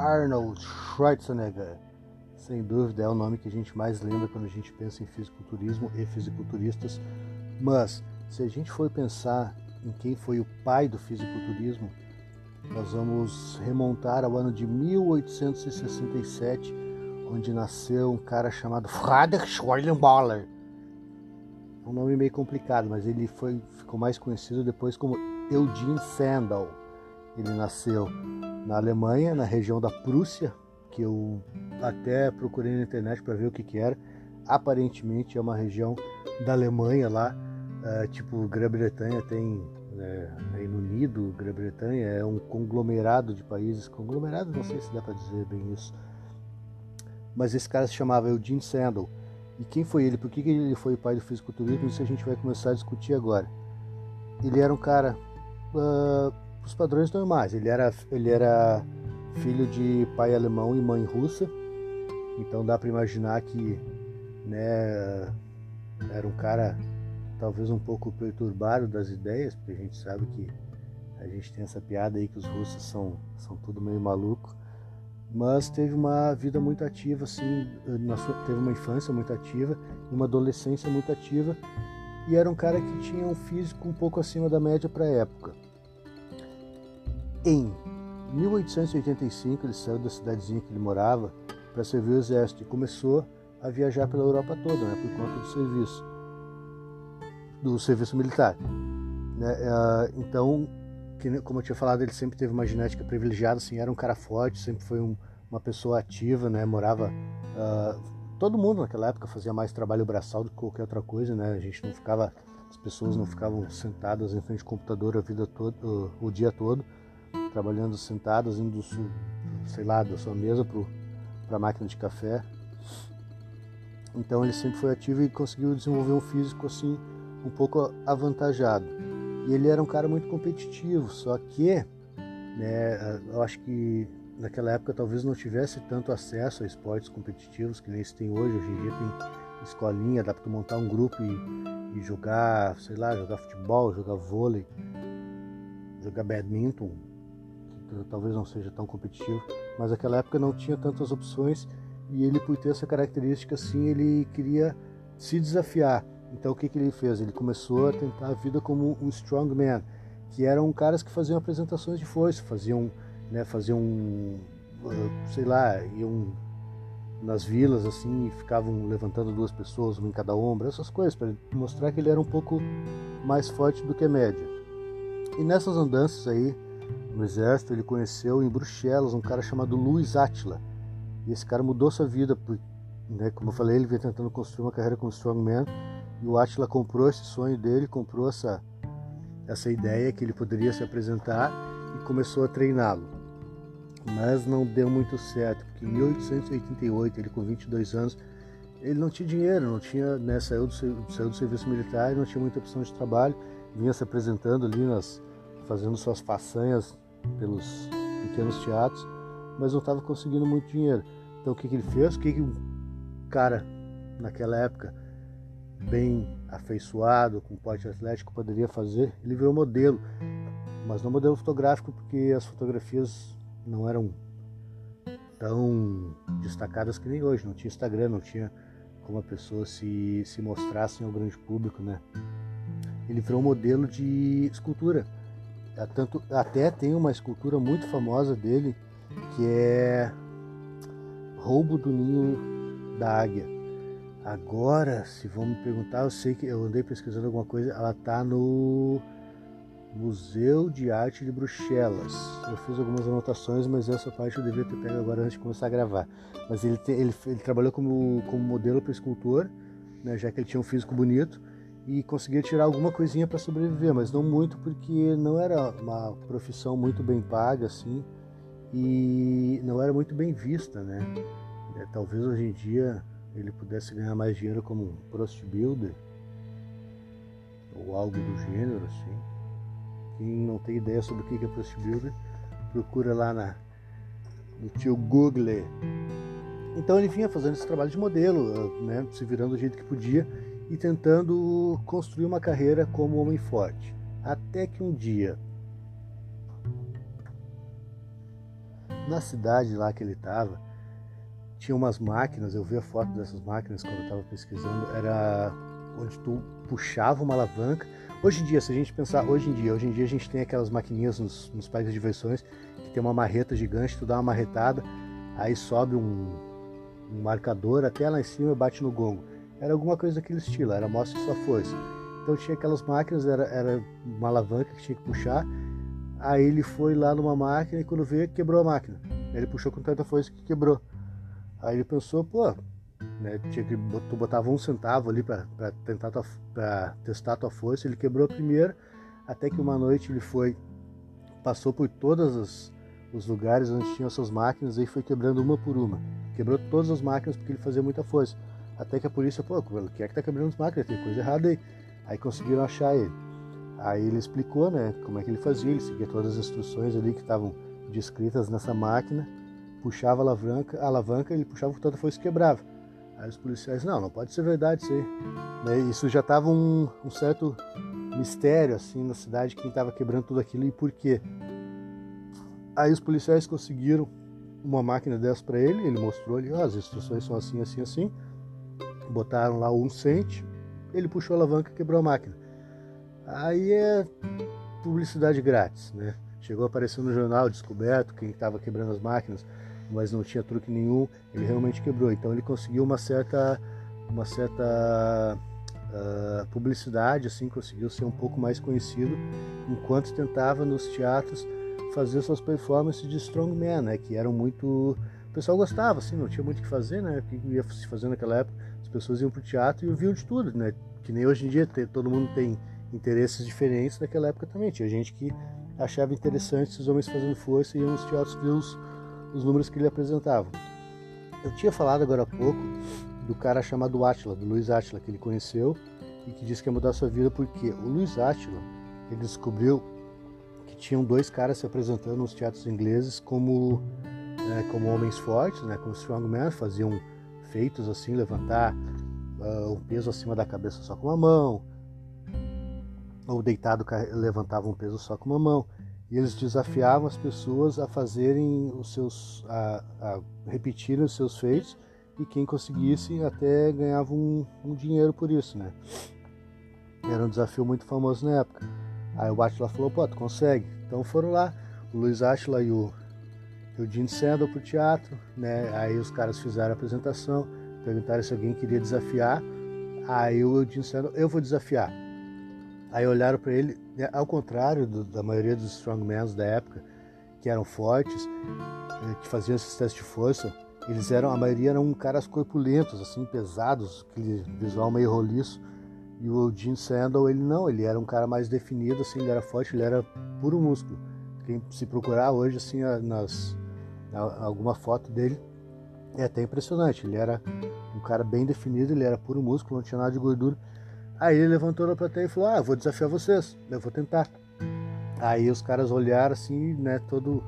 Arnold Schwarzenegger. Sem dúvida é o nome que a gente mais lembra quando a gente pensa em fisiculturismo e fisiculturistas. Mas se a gente for pensar em quem foi o pai do fisiculturismo, nós vamos remontar ao ano de 1867, onde nasceu um cara chamado Friedrich. É um nome meio complicado, mas ele foi, ficou mais conhecido depois como Eugene Sandal. Ele nasceu na Alemanha, na região da Prússia, que eu até procurei na internet para ver o que, que era. Aparentemente é uma região da Alemanha lá, uh, tipo Grã-Bretanha tem né, Reino Unido, Grã-Bretanha, é um conglomerado de países. Conglomerado, não sei se dá para dizer bem isso. Mas esse cara se chamava Eugene Sandel. E quem foi ele? Por que ele foi o pai do fisiculturismo? Isso a gente vai começar a discutir agora. Ele era um cara uh, os padrões normais. Ele era, ele era filho de pai alemão e mãe russa. Então dá para imaginar que né, era um cara talvez um pouco perturbado das ideias, porque a gente sabe que a gente tem essa piada aí que os russos são, são tudo meio maluco, mas teve uma vida muito ativa, assim, sua, teve uma infância muito ativa uma adolescência muito ativa, e era um cara que tinha um físico um pouco acima da média para a época. Em 1885 ele saiu da cidadezinha que ele morava para servir o exército e começou a viajar pela Europa toda, né, por conta do serviço do serviço militar. Né? É, então, como eu tinha falado, ele sempre teve uma genética privilegiada, assim, era um cara forte, sempre foi um, uma pessoa ativa, né? Morava uh, todo mundo naquela época fazia mais trabalho braçal do que qualquer outra coisa, né? A gente não ficava, as pessoas não ficavam sentadas em frente ao computador a vida toda, o, o dia todo, trabalhando sentadas, indo, sei lá, da sua mesa para a máquina de café. Então ele sempre foi ativo e conseguiu desenvolver um físico assim um pouco avantajado. E ele era um cara muito competitivo, só que né, eu acho que naquela época talvez não tivesse tanto acesso a esportes competitivos que nem se tem hoje. Hoje em dia tem escolinha, dá para montar um grupo e, e, jogar, sei lá, jogar futebol, jogar vôlei, jogar badminton, talvez não seja tão competitivo, mas naquela época não tinha tantas opções e ele por ter essa característica assim, ele queria se desafiar. Então o que, que ele fez? Ele começou a tentar a vida como um strongman, que eram caras que faziam apresentações de força, faziam, né, faziam, sei lá, iam nas vilas assim e ficavam levantando duas pessoas, uma em cada ombro, essas coisas, para mostrar que ele era um pouco mais forte do que a média. E nessas andanças aí no exército, ele conheceu em Bruxelas um cara chamado Luiz Attila. E esse cara mudou sua vida, né, como eu falei, ele veio tentando construir uma carreira como strongman e o Atila comprou esse sonho dele, comprou essa, essa ideia que ele poderia se apresentar e começou a treiná-lo. Mas não deu muito certo, porque em 1888, ele com 22 anos, ele não tinha dinheiro, não tinha, né, saiu, do, saiu do serviço militar, não tinha muita opção de trabalho, vinha se apresentando ali, nas, fazendo suas façanhas pelos pequenos teatros, mas não estava conseguindo muito dinheiro. Então o que, que ele fez? O que, que um cara naquela época bem afeiçoado, com porte atlético, poderia fazer, ele virou modelo. Mas não modelo fotográfico, porque as fotografias não eram tão destacadas que nem hoje. Não tinha Instagram, não tinha como a pessoa se, se mostrasse ao grande público, né? Ele virou modelo de escultura. Tanto, até tem uma escultura muito famosa dele, que é Roubo do Ninho da Águia Agora, se vão me perguntar, eu sei que eu andei pesquisando alguma coisa, ela está no Museu de Arte de Bruxelas. Eu fiz algumas anotações, mas essa parte eu devia ter pego agora antes de começar a gravar. Mas ele, ele, ele trabalhou como, como modelo para escultor, né, já que ele tinha um físico bonito, e conseguia tirar alguma coisinha para sobreviver, mas não muito porque não era uma profissão muito bem paga assim e não era muito bem vista, né? É, talvez hoje em dia ele pudesse ganhar mais dinheiro como um prost builder ou algo do gênero assim. Quem não tem ideia sobre o que é prost builder, procura lá na, no tio Google. Então ele vinha fazendo esse trabalho de modelo, né, se virando do jeito que podia e tentando construir uma carreira como homem forte. Até que um dia, na cidade lá que ele estava, tinha umas máquinas, eu vi a foto dessas máquinas quando eu estava pesquisando, era onde tu puxava uma alavanca. Hoje em dia, se a gente pensar, hoje em dia, hoje em dia a gente tem aquelas maquininhas nos, nos parques de diversões que tem uma marreta gigante, tu dá uma marretada, aí sobe um, um marcador até lá em cima e bate no gongo. Era alguma coisa daquele estilo, era mostra sua força. Então tinha aquelas máquinas, era, era uma alavanca que tinha que puxar. Aí ele foi lá numa máquina e quando veio quebrou a máquina. Ele puxou com tanta força que quebrou. Aí ele pensou, pô, né, tinha que tu botava um centavo ali para tentar para testar a tua força. Ele quebrou primeiro, até que uma noite ele foi passou por todos os, os lugares onde tinham essas máquinas e foi quebrando uma por uma. Quebrou todas as máquinas porque ele fazia muita força. Até que a polícia, pô, quem é que tá quebrando as máquinas? Tem coisa errada aí. Aí conseguiram achar ele. Aí ele explicou, né, como é que ele fazia, ele seguia todas as instruções ali que estavam descritas nessa máquina, puxava a alavanca, a alavanca ele puxava tanta força e quebrava. Aí os policiais, não, não pode ser verdade isso aí. Né, isso já estava um, um, certo mistério assim na cidade, quem estava quebrando tudo aquilo e por quê. Aí os policiais conseguiram uma máquina dessa para ele, ele mostrou ali, oh, as instruções são assim, assim, assim. Botaram lá um cente, ele puxou a alavanca e quebrou a máquina. Aí é publicidade grátis, né? Chegou a aparecer no jornal descoberto quem estava quebrando as máquinas, mas não tinha truque nenhum, ele realmente quebrou. Então ele conseguiu uma certa, uma certa uh, publicidade, assim, conseguiu ser um pouco mais conhecido, enquanto tentava nos teatros fazer suas performances de strongman, né? Que eram muito o pessoal gostava, assim, não tinha muito o que fazer, né? O que ia se fazer naquela época? As pessoas iam pro teatro e ouviam de tudo, né? Que nem hoje em dia todo mundo tem interesses diferentes, naquela época também. Tinha gente que achava interessante esses homens fazendo força e iam nos teatros ver os, os números que ele apresentava. Eu tinha falado agora há pouco do cara chamado Átila, do Luiz Átila, que ele conheceu e que disse que ia mudar sua vida porque o Luiz Átila, ele descobriu que tinham dois caras se apresentando nos teatros ingleses como né, como homens fortes, né, como strongman, faziam feitos assim, levantar uh, um peso acima da cabeça só com uma mão, ou deitado levantavam um peso só com uma mão. E eles desafiavam as pessoas a fazerem os seus, a, a repetirem os seus feitos e quem conseguisse até ganhava um, um dinheiro por isso, né? Era um desafio muito famoso na época. Aí o Atila falou, pô, tu consegue. Então foram lá, o Luiz Atila e o o Gene Sandel o teatro, né? Aí os caras fizeram a apresentação, perguntaram se alguém queria desafiar. Aí o Gene Sandel, eu vou desafiar. Aí olharam para ele, né? ao contrário do, da maioria dos strongmans da época, que eram fortes, eh, que faziam esses testes de força, eles eram, a maioria eram caras corpulentos, assim, pesados, aquele visual meio roliço. E o Gene Sandel, ele não, ele era um cara mais definido, assim, ele era forte, ele era puro músculo. Quem se procurar hoje, assim, nas, alguma foto dele. É até impressionante. Ele era um cara bem definido, ele era puro músculo, não tinha nada de gordura. Aí ele levantou na plateia e falou: Ah, vou desafiar vocês, eu vou tentar. Aí os caras olharam assim, né? Todo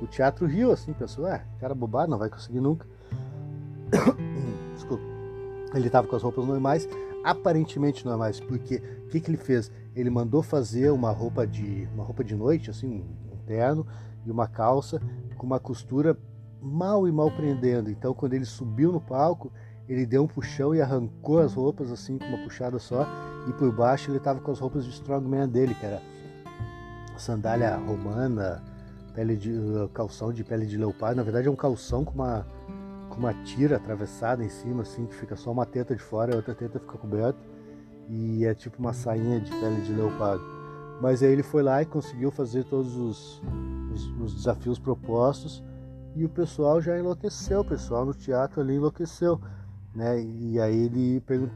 o teatro riu assim, pensou: Ah, cara bobado, não vai conseguir nunca. Desculpa. Ele estava com as roupas normais, aparentemente normais, porque o que, que ele fez? Ele mandou fazer uma roupa de uma roupa de noite, assim, um terno e uma calça com uma costura mal e mal prendendo. Então, quando ele subiu no palco, ele deu um puxão e arrancou as roupas assim com uma puxada só. E por baixo ele estava com as roupas de strongman dele, que era sandália romana, pele de calção de pele de leopardo. Na verdade é um calção com uma com uma tira atravessada em cima, assim, que fica só uma teta de fora e a outra teta fica coberta. E é tipo uma sainha de pele de leopardo. Mas aí ele foi lá e conseguiu fazer todos os, os, os desafios propostos e o pessoal já enlouqueceu, o pessoal no teatro ali enlouqueceu, né? E aí ele pergun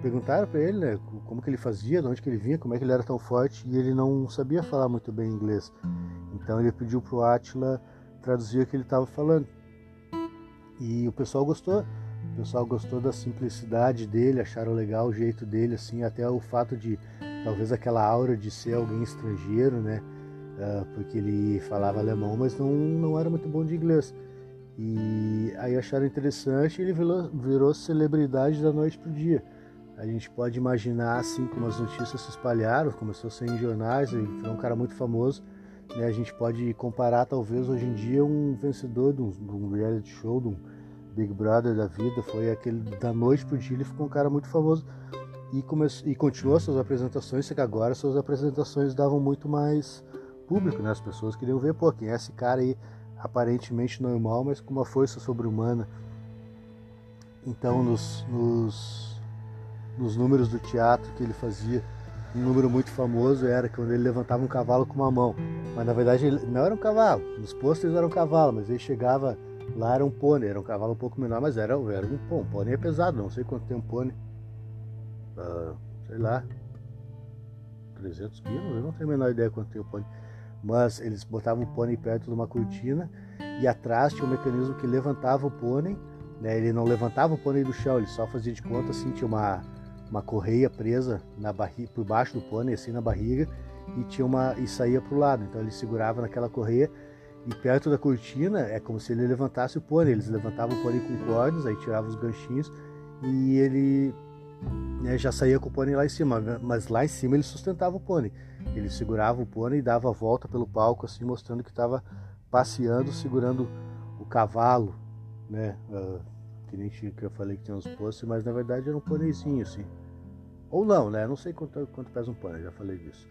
perguntaram para ele, né, como que ele fazia, de onde que ele vinha, como é que ele era tão forte e ele não sabia falar muito bem inglês. Então ele pediu pro Atila traduzir o que ele estava falando. E o pessoal gostou. O pessoal gostou da simplicidade dele, acharam legal o jeito dele, assim, até o fato de talvez aquela aura de ser alguém estrangeiro, né? uh, porque ele falava alemão, mas não, não era muito bom de inglês. E aí acharam interessante e ele virou, virou celebridade da noite para o dia. A gente pode imaginar assim como as notícias se espalharam, começou a ser em jornais, ele foi um cara muito famoso, né, a gente pode comparar talvez hoje em dia um vencedor de um, de um reality show, de um Big Brother da vida, foi aquele da noite pro dia ele ficou um cara muito famoso e, e continuou suas apresentações, só que agora suas apresentações davam muito mais público, né? As pessoas queriam ver, pô, quem é esse cara aí aparentemente normal, mas com uma força sobre-humana. Então, nos, nos, nos números do teatro que ele fazia, um número muito famoso era quando ele levantava um cavalo com uma mão. Mas na verdade ele não era um cavalo, nos pôsteres era um cavalo, mas ele chegava lá era um pônei, era um cavalo um pouco menor, mas era, era um, pô, um pônei é pesado, não sei quanto tem um pônei. Uh, sei lá, 300 quilos, eu não tenho a menor ideia quanto tem o pônei. Mas eles botavam o pônei perto de uma cortina e atrás tinha um mecanismo que levantava o pônei. Né? Ele não levantava o pônei do chão, ele só fazia de conta assim, tinha uma, uma correia presa na barriga, por baixo do pônei, assim na barriga, e tinha uma e saía para o lado. Então ele segurava naquela correia e perto da cortina é como se ele levantasse o pônei. Eles levantavam o pônei com cordas, aí tiravam os ganchinhos e ele já saía com o pônei lá em cima. Mas lá em cima ele sustentava o pônei. Ele segurava o pônei e dava a volta pelo palco, assim, mostrando que estava passeando, segurando o cavalo, né? Uh, que nem que eu falei que tinha uns postes, mas na verdade era um pôneizinho, assim. Ou não, né? Não sei quanto, quanto pesa um pônei, já falei disso.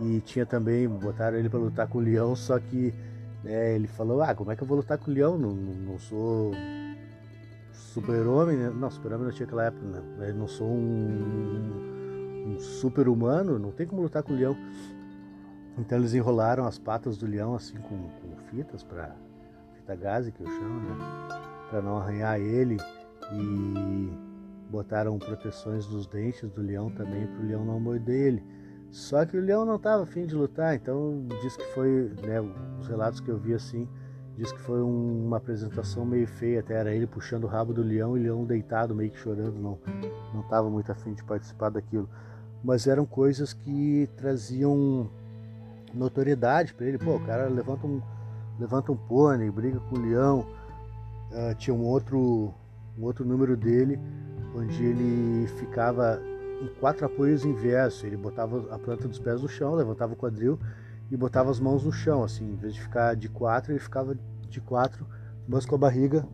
E tinha também, botaram ele para lutar com o leão, só que né, ele falou, ah, como é que eu vou lutar com o leão? Não, não sou super-homem, né? Não, super-homem não tinha aquela época, né? Eu não sou um um super humano, não tem como lutar com o leão. Então eles enrolaram as patas do leão assim com, com fitas para fita gaze que eu chamo, né? Para não arranhar ele e botaram proteções nos dentes do leão também para o leão não morder ele. Só que o leão não estava afim de lutar, então diz que foi, né, os relatos que eu vi assim, diz que foi um, uma apresentação meio feia, até era ele puxando o rabo do leão e o leão deitado, meio que chorando, não não estava muito afim de participar daquilo mas eram coisas que traziam notoriedade para ele. Pô, o cara levanta um, levanta um pônei, briga com o leão. Uh, tinha um outro, um outro número dele onde ele ficava em quatro apoios inverso. Ele botava a planta dos pés no chão, levantava o quadril e botava as mãos no chão. Assim, em vez de ficar de quatro, ele ficava de quatro, mas com a barriga,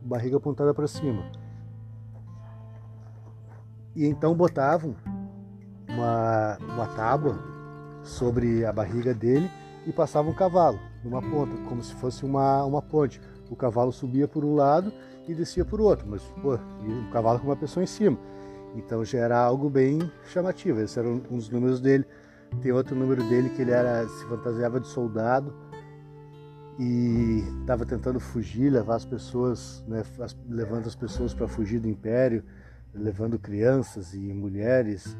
barriga apontada para cima. E então botavam uma, uma tábua sobre a barriga dele e passava um cavalo numa ponta, como se fosse uma, uma ponte. O cavalo subia por um lado e descia por outro, mas pô, um cavalo com uma pessoa em cima. Então já era algo bem chamativo. Esses eram dos números dele. Tem outro número dele que ele era se fantasiava de soldado e estava tentando fugir, levar as pessoas, né, levando as pessoas para fugir do império, levando crianças e mulheres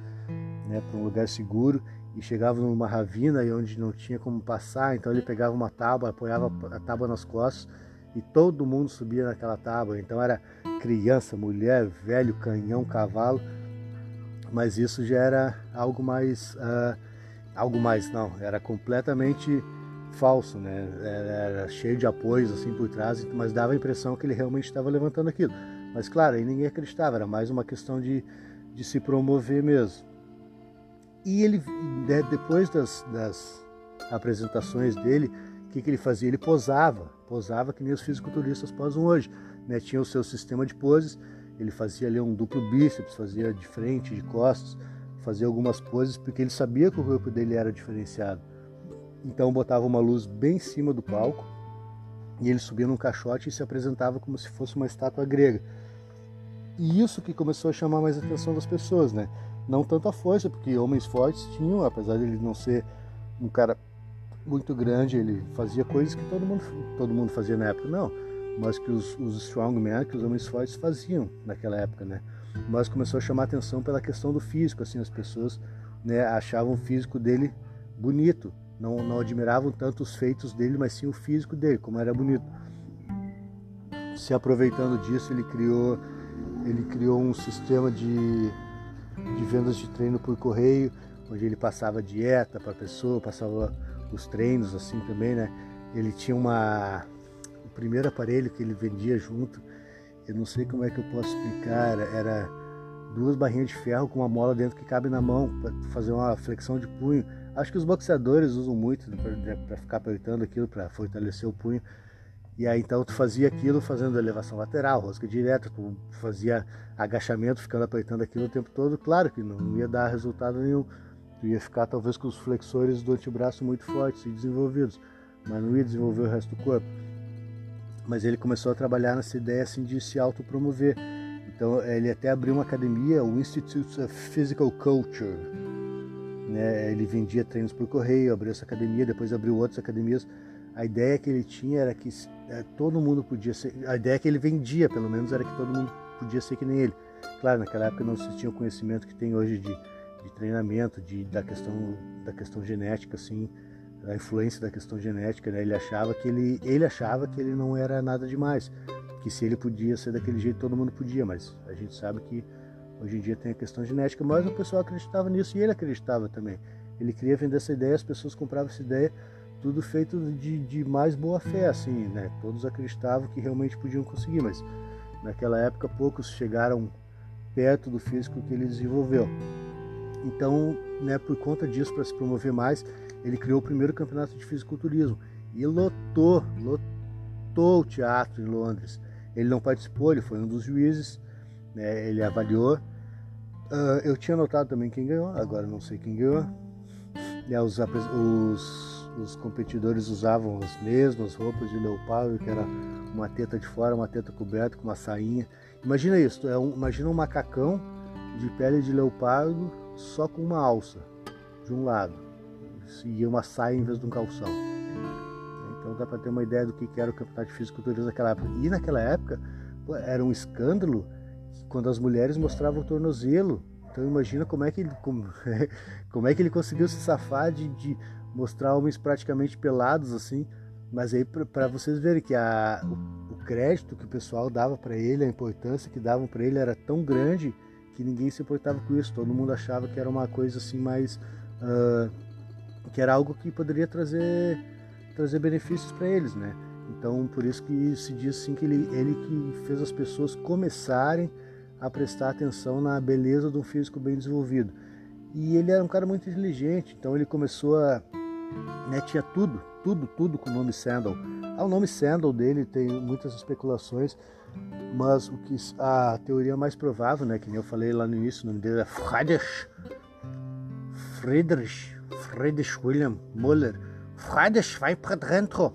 né, para um lugar seguro e chegava numa ravina onde não tinha como passar, então ele pegava uma tábua, apoiava a tábua nas costas e todo mundo subia naquela tábua. Então era criança, mulher, velho, canhão, cavalo, mas isso já era algo mais, uh, algo mais não, era completamente falso, né? Era cheio de apoios assim por trás, mas dava a impressão que ele realmente estava levantando aquilo. Mas claro, aí ninguém acreditava, era mais uma questão de, de se promover mesmo. E ele, né, depois das, das apresentações dele, o que, que, ele fazia? Ele posava, posava que nem os fisiculturistas posam hoje. Né? Tinha o seu sistema de poses, ele fazia ali um duplo bíceps, fazia de frente, de costas, fazia algumas poses, porque ele sabia que o corpo dele era diferenciado. Então botava uma luz bem em cima do palco e ele subia num caixote e se apresentava como se fosse uma estátua grega. E isso que começou a chamar mais a atenção das pessoas, né? não tanta força, porque homens fortes tinham, apesar de ele não ser um cara muito grande, ele fazia coisas que todo mundo, todo mundo fazia na época, não, mas que os, os strongmen, que os homens fortes faziam naquela época, né? Mas começou a chamar atenção pela questão do físico, assim, as pessoas né, achavam o físico dele bonito, não, não admiravam tanto os feitos dele, mas sim o físico dele, como era bonito. Se aproveitando disso, ele criou, ele criou um sistema de de vendas de treino por correio, onde ele passava dieta para a pessoa, passava os treinos assim também, né? Ele tinha uma o primeiro aparelho que ele vendia junto, eu não sei como é que eu posso explicar, era duas barrinhas de ferro com uma mola dentro que cabe na mão para fazer uma flexão de punho. Acho que os boxeadores usam muito para ficar apertando aquilo para fortalecer o punho. E aí então tu fazia aquilo fazendo elevação lateral, rosca direta, tu fazia agachamento ficando apertando aquilo o tempo todo. Claro que não ia dar resultado nenhum. Tu ia ficar talvez com os flexores do antebraço muito fortes e desenvolvidos, mas não ia desenvolver o resto do corpo. Mas ele começou a trabalhar nessa ideia assim de se autopromover. Então ele até abriu uma academia, o Institute of Physical Culture. Né? Ele vendia treinos por correio, abriu essa academia, depois abriu outras academias. A ideia que ele tinha era que é, todo mundo podia ser. A ideia que ele vendia, pelo menos, era que todo mundo podia ser que nem ele. Claro, naquela época não se tinha o conhecimento que tem hoje de, de treinamento, de, da, questão, da questão genética, assim, a influência da questão genética. Né? Ele achava que ele, ele achava que ele não era nada demais que se ele podia ser daquele jeito, todo mundo podia, mas a gente sabe que hoje em dia tem a questão genética, mas o pessoal acreditava nisso e ele acreditava também. Ele queria vender essa ideia, as pessoas compravam essa ideia, tudo feito de, de mais boa fé, assim, né? Todos acreditavam que realmente podiam conseguir, mas naquela época poucos chegaram perto do físico que ele desenvolveu. Então, né, por conta disso, para se promover mais, ele criou o primeiro campeonato de fisiculturismo e lotou, lotou o teatro em Londres. Ele não participou, ele foi um dos juízes, né, ele avaliou. Uh, eu tinha notado também quem ganhou, agora não sei quem ganhou. Né, os, os, os, competidores usavam as mesmas roupas de leopardo, que era uma teta de fora, uma teta coberta com uma sainha. Imagina isso, é um, imagina um macacão de pele de leopardo só com uma alça de um lado e uma saia em vez de um calção. Então dá para ter uma ideia do que era o campeonato de fisiculturismo naquela época. E naquela época era um escândalo quando as mulheres mostravam o tornozelo. Então imagina como é que ele, como, como é que ele conseguiu se safar de, de mostrar homens praticamente pelados assim. Mas aí para vocês verem que a, o, o, crédito que o pessoal dava para ele, a importância que davam para ele era tão grande que ninguém se importava com isso. Todo mundo achava que era uma coisa assim mais uh, que era algo que poderia trazer trazer benefícios para eles, né? Então, por isso que se diz assim que ele, ele que fez as pessoas começarem a prestar atenção na beleza de um físico bem desenvolvido. E ele era um cara muito inteligente, então ele começou a. Né, tinha tudo, tudo, tudo com o nome Sandal. Ah, o nome Sandal dele tem muitas especulações, mas o que a teoria mais provável, né, que eu falei lá no início, o nome dele é Friedrich, Friedrich, Friedrich William Müller Friedrich vai para dentro.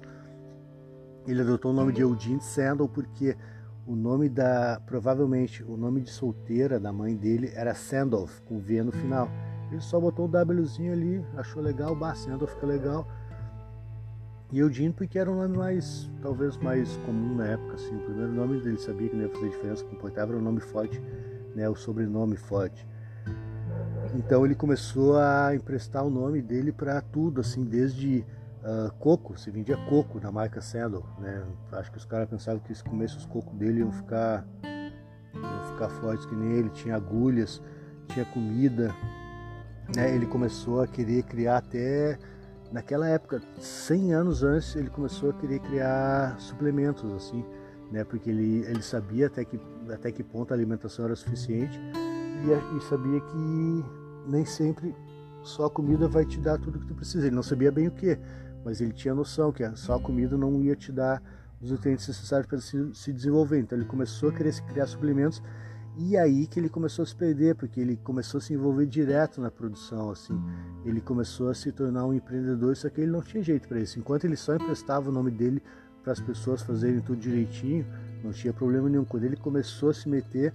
Ele adotou o nome de Eugene Sandal porque o nome da, provavelmente, o nome de solteira da mãe dele era Sandolph, com V no final. Ele só botou o Wzinho ali, achou legal, bah, Sandolph fica legal. E Eugene porque era um nome mais, talvez mais comum na época, assim. O primeiro nome dele sabia que não ia fazer diferença, que importava era o nome forte, né, o sobrenome forte. Então ele começou a emprestar o nome dele para tudo, assim, desde uh, coco, se vendia coco na marca Sandal, né? Acho que os caras pensavam que se comesse os cocos dele iam ficar, iam ficar fortes que nem ele. Tinha agulhas, tinha comida, né? Ele começou a querer criar até naquela época, 100 anos antes, ele começou a querer criar suplementos assim, né? Porque ele, ele sabia até que até que ponto a alimentação era suficiente e, e sabia que nem sempre só a comida vai te dar tudo que tu precisa. Ele não sabia bem o que, mas ele tinha noção que só a comida não ia te dar os nutrientes necessários para se, se desenvolver. Então ele começou a querer criar suplementos e aí que ele começou a se perder, porque ele começou a se envolver direto na produção, assim. Ele começou a se tornar um empreendedor, só que ele não tinha jeito para isso. Enquanto ele só emprestava o nome dele para as pessoas fazerem tudo direitinho, não tinha problema nenhum. Quando ele começou a se meter,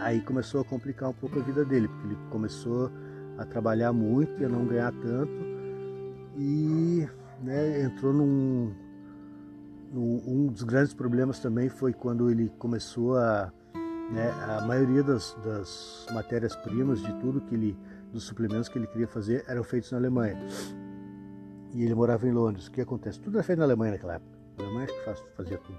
aí começou a complicar um pouco a vida dele, porque ele começou a trabalhar muito e a não ganhar tanto e né, entrou num, num, um dos grandes problemas também foi quando ele começou a né, a maioria das, das matérias primas de tudo que ele dos suplementos que ele queria fazer eram feitos na Alemanha. E ele morava em Londres. O que acontece? Tudo era feito na Alemanha naquela época. A Alemanha que fazia tudo.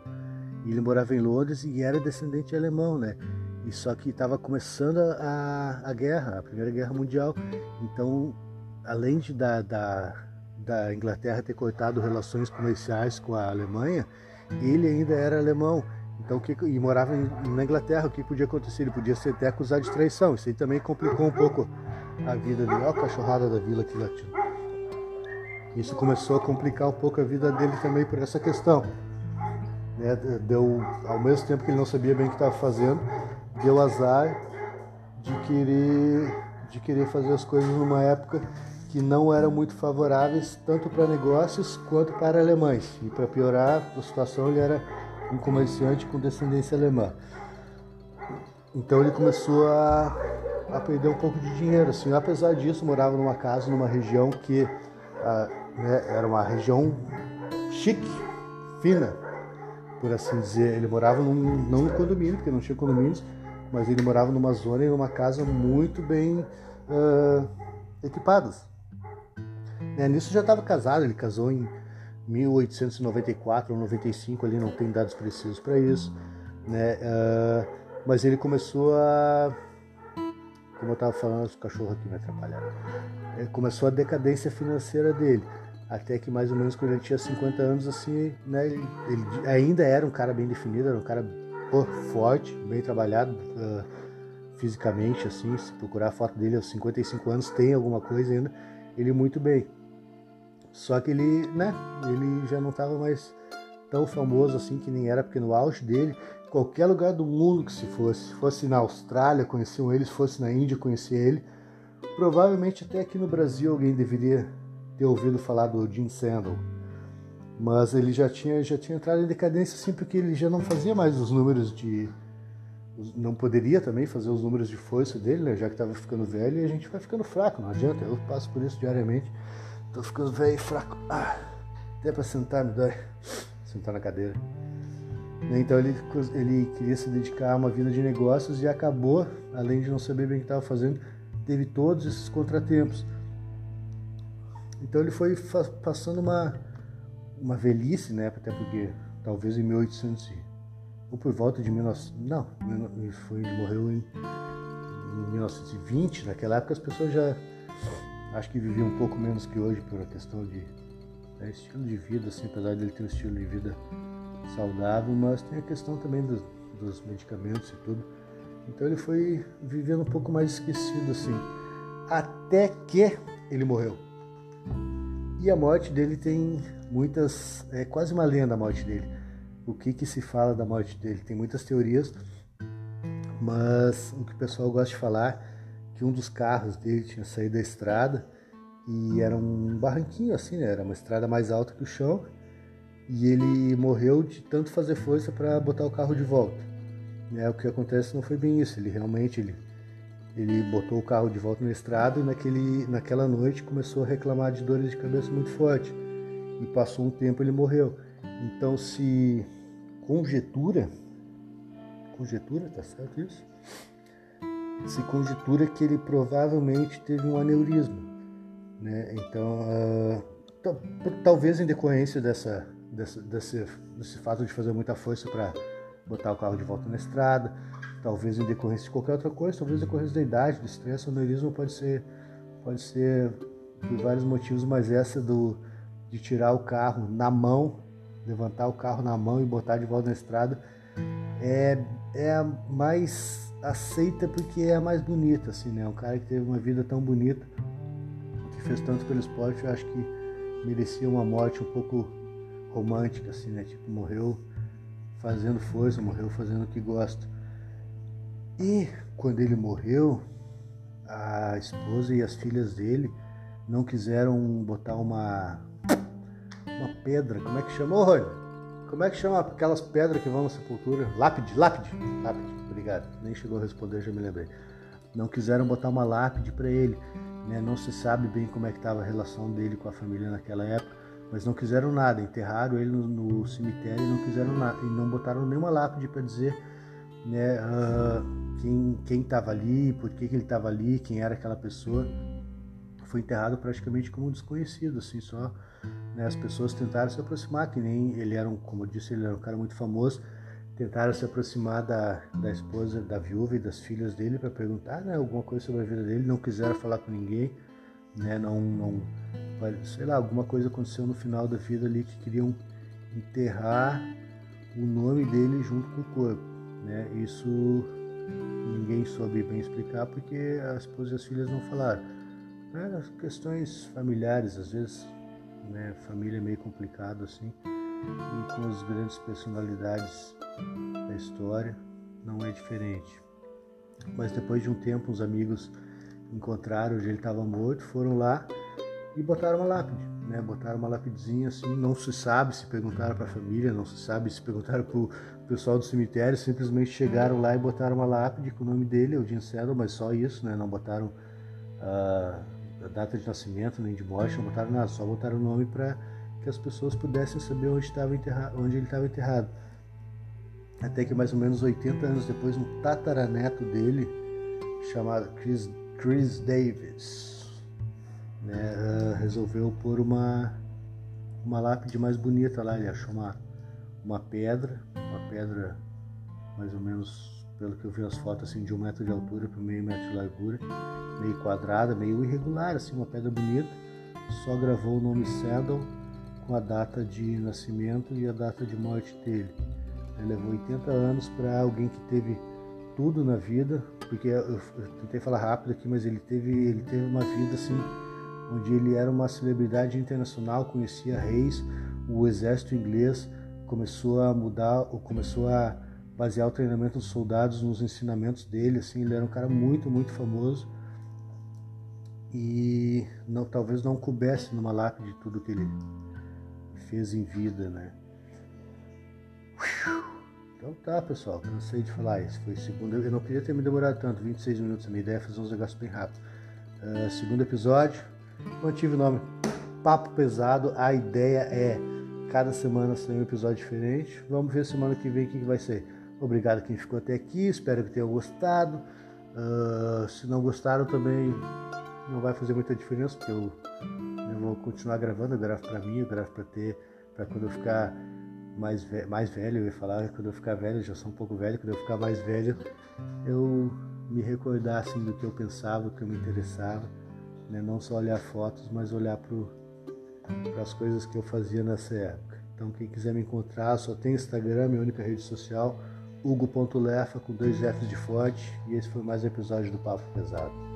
E ele morava em Londres e era descendente alemão né? E só que estava começando a, a guerra, a Primeira Guerra Mundial. Então, além de da, da, da Inglaterra ter cortado relações comerciais com a Alemanha, ele ainda era alemão. Então, que, e morava na Inglaterra, o que podia acontecer? Ele podia ser até acusado de traição. Isso aí também complicou um pouco a vida dele. Olha a cachorrada da vila aqui latindo. Isso começou a complicar um pouco a vida dele também por essa questão. Né? Deu, ao mesmo tempo que ele não sabia bem o que estava fazendo, deu azar de querer, de querer fazer as coisas numa época que não eram muito favoráveis tanto para negócios quanto para alemães. E para piorar a situação, ele era um comerciante com descendência alemã. Então ele começou a, a perder um pouco de dinheiro. Assim, apesar disso, morava numa casa, numa região que ah, né, era uma região chique, fina, por assim dizer. Ele morava num, não no condomínio, porque não tinha condomínios, mas ele morava numa zona e numa casa muito bem uh, equipadas. Né, nisso já estava casado, ele casou em 1894 ou 95, ali não tem dados precisos para isso, né? Uh, mas ele começou a, como eu estava falando, os cachorros aqui me atrapalharam. Começou a decadência financeira dele, até que mais ou menos quando ele tinha 50 anos, assim, né? Ele, ele ainda era um cara bem definido, era um cara pô, forte, bem trabalhado. Uh, fisicamente, assim, se procurar a foto dele aos 55 anos, tem alguma coisa ainda, ele muito bem. Só que ele, né, ele já não estava mais tão famoso assim que nem era, porque no auge dele, qualquer lugar do mundo que se fosse, se fosse na Austrália, conheciam ele, se fosse na Índia, conhecia ele. Provavelmente até aqui no Brasil alguém deveria ter ouvido falar do Jim Sandel. Mas ele já tinha, já tinha entrado em decadência assim, porque ele já não fazia mais os números de. Não poderia também fazer os números de força dele, né? já que estava ficando velho e a gente vai ficando fraco, não adianta. Eu passo por isso diariamente. Tô ficando velho e fraco. Ah, até para sentar me dói. Sentar na cadeira. Então ele, ele queria se dedicar a uma vida de negócios e acabou, além de não saber bem o que estava fazendo, teve todos esses contratempos. Então ele foi passando uma, uma velhice, né? Até porque talvez em 1800 ou por volta de 1900, não, ele, foi, ele morreu em, em 1920. Naquela época as pessoas já acho que vivia um pouco menos que hoje por questão de né, estilo de vida, assim, apesar ele ter um estilo de vida saudável, mas tem a questão também dos, dos medicamentos e tudo. Então ele foi vivendo um pouco mais esquecido, assim, até que ele morreu. E a morte dele tem muitas, é quase uma lenda a morte dele. O que que se fala da morte dele? Tem muitas teorias, mas o que o pessoal gosta de falar que um dos carros dele tinha saído da estrada e era um barranquinho assim, né? Era uma estrada mais alta que o chão e ele morreu de tanto fazer força para botar o carro de volta. É, o que acontece não foi bem isso, ele realmente ele, ele botou o carro de volta na estrada e naquele, naquela noite começou a reclamar de dores de cabeça muito forte e passou um tempo ele morreu. Então se conjetura, conjetura, tá certo isso? Se conjectura que ele provavelmente teve um aneurisma. Né? Então, uh, talvez em decorrência dessa, dessa, desse, desse fato de fazer muita força para botar o carro de volta na estrada, talvez em decorrência de qualquer outra coisa, talvez em decorrência da idade, do estresse, o aneurisma pode ser, pode ser por vários motivos, mas essa do, de tirar o carro na mão, levantar o carro na mão e botar de volta na estrada, é, é a mais aceita porque é a mais bonita, assim, né? Um cara que teve uma vida tão bonita, que fez tanto pelo esporte, eu acho que merecia uma morte um pouco romântica, assim, né? Tipo, morreu fazendo força, morreu fazendo o que gosta. E quando ele morreu, a esposa e as filhas dele não quiseram botar uma uma pedra, como é que chamou, Rony? Como é que chama aquelas pedras que vão na sepultura? Lápide, lápide, lápide, obrigado. Nem chegou a responder, já me lembrei. Não quiseram botar uma lápide para ele, né? Não se sabe bem como é que estava a relação dele com a família naquela época, mas não quiseram nada. Enterraram ele no, no cemitério e não quiseram nada, e não botaram nenhuma lápide para dizer, né? Uh, quem estava ali, por que, que ele estava ali, quem era aquela pessoa. Foi enterrado praticamente como um desconhecido, assim, só né? As pessoas tentaram se aproximar, que nem ele era, um, como eu disse, ele era um cara muito famoso. Tentaram se aproximar da, da esposa, da viúva e das filhas dele para perguntar né, alguma coisa sobre a vida dele. Não quiseram falar com ninguém, né? Não, não, sei lá, alguma coisa aconteceu no final da vida ali que queriam enterrar o nome dele junto com o corpo. Né? Isso ninguém soube bem explicar porque a esposa e as filhas não falaram. Né? Questões familiares, às vezes, né? família é meio complicado assim, e com as grandes personalidades da história não é diferente. Mas depois de um tempo, os amigos encontraram onde ele estava morto, foram lá e botaram uma lápide, né? Botaram uma lapidezinha assim, não se sabe se perguntaram para a família, não se sabe se perguntaram para o pessoal do cemitério, simplesmente chegaram lá e botaram uma lápide com o nome dele, Eugene Cedro, mas só isso, né? Não botaram uh, a data de nascimento nem de morte, não botaram nada, só botaram o nome para que as pessoas pudessem saber onde, estava enterrado, onde ele estava enterrado. Até que mais ou menos 80 anos depois, um tataraneto dele, chamado Chris, Chris Davis, né, uh, resolveu pôr uma, uma lápide mais bonita lá. Ele achou uma, uma pedra, uma pedra mais ou menos, pelo que eu vi as fotos, assim, de um metro de altura por meio metro de largura, meio quadrada, meio irregular, assim, uma pedra bonita. Só gravou o nome Saddle com a data de nascimento e a data de morte dele. Ele levou 80 anos para alguém que teve tudo na vida, porque eu, eu, tentei falar rápido aqui, mas ele teve, ele teve uma vida assim, onde ele era uma celebridade internacional, conhecia reis, o exército inglês começou a mudar, ou começou a basear o treinamento dos soldados nos ensinamentos dele, assim, ele era um cara muito, muito famoso e não, talvez não coubesse numa lápide tudo que ele fez em vida, né? Então tá, pessoal, cansei de falar isso. Foi segundo. Eu não queria ter me demorado tanto, 26 minutos. A minha ideia é fazer uns negócios bem rápido. Uh, segundo episódio, mantive o nome Papo Pesado. A ideia é cada semana sair um episódio diferente. Vamos ver semana que vem o que vai ser. Obrigado quem ficou até aqui. Espero que tenham gostado. Uh, se não gostaram também não vai fazer muita diferença, porque eu, eu vou continuar gravando. Eu gravo para mim, eu gravo para ter, para quando eu ficar mais, ve mais velho, eu ia falar quando eu ficar velho, já sou um pouco velho, quando eu ficar mais velho, eu me recordar assim do que eu pensava, do que eu me interessava, né? não só olhar fotos, mas olhar para as coisas que eu fazia nessa época. Então quem quiser me encontrar, só tem Instagram, minha única rede social, hugo.lefa com dois Fs de forte, e esse foi mais um episódio do Papo Pesado.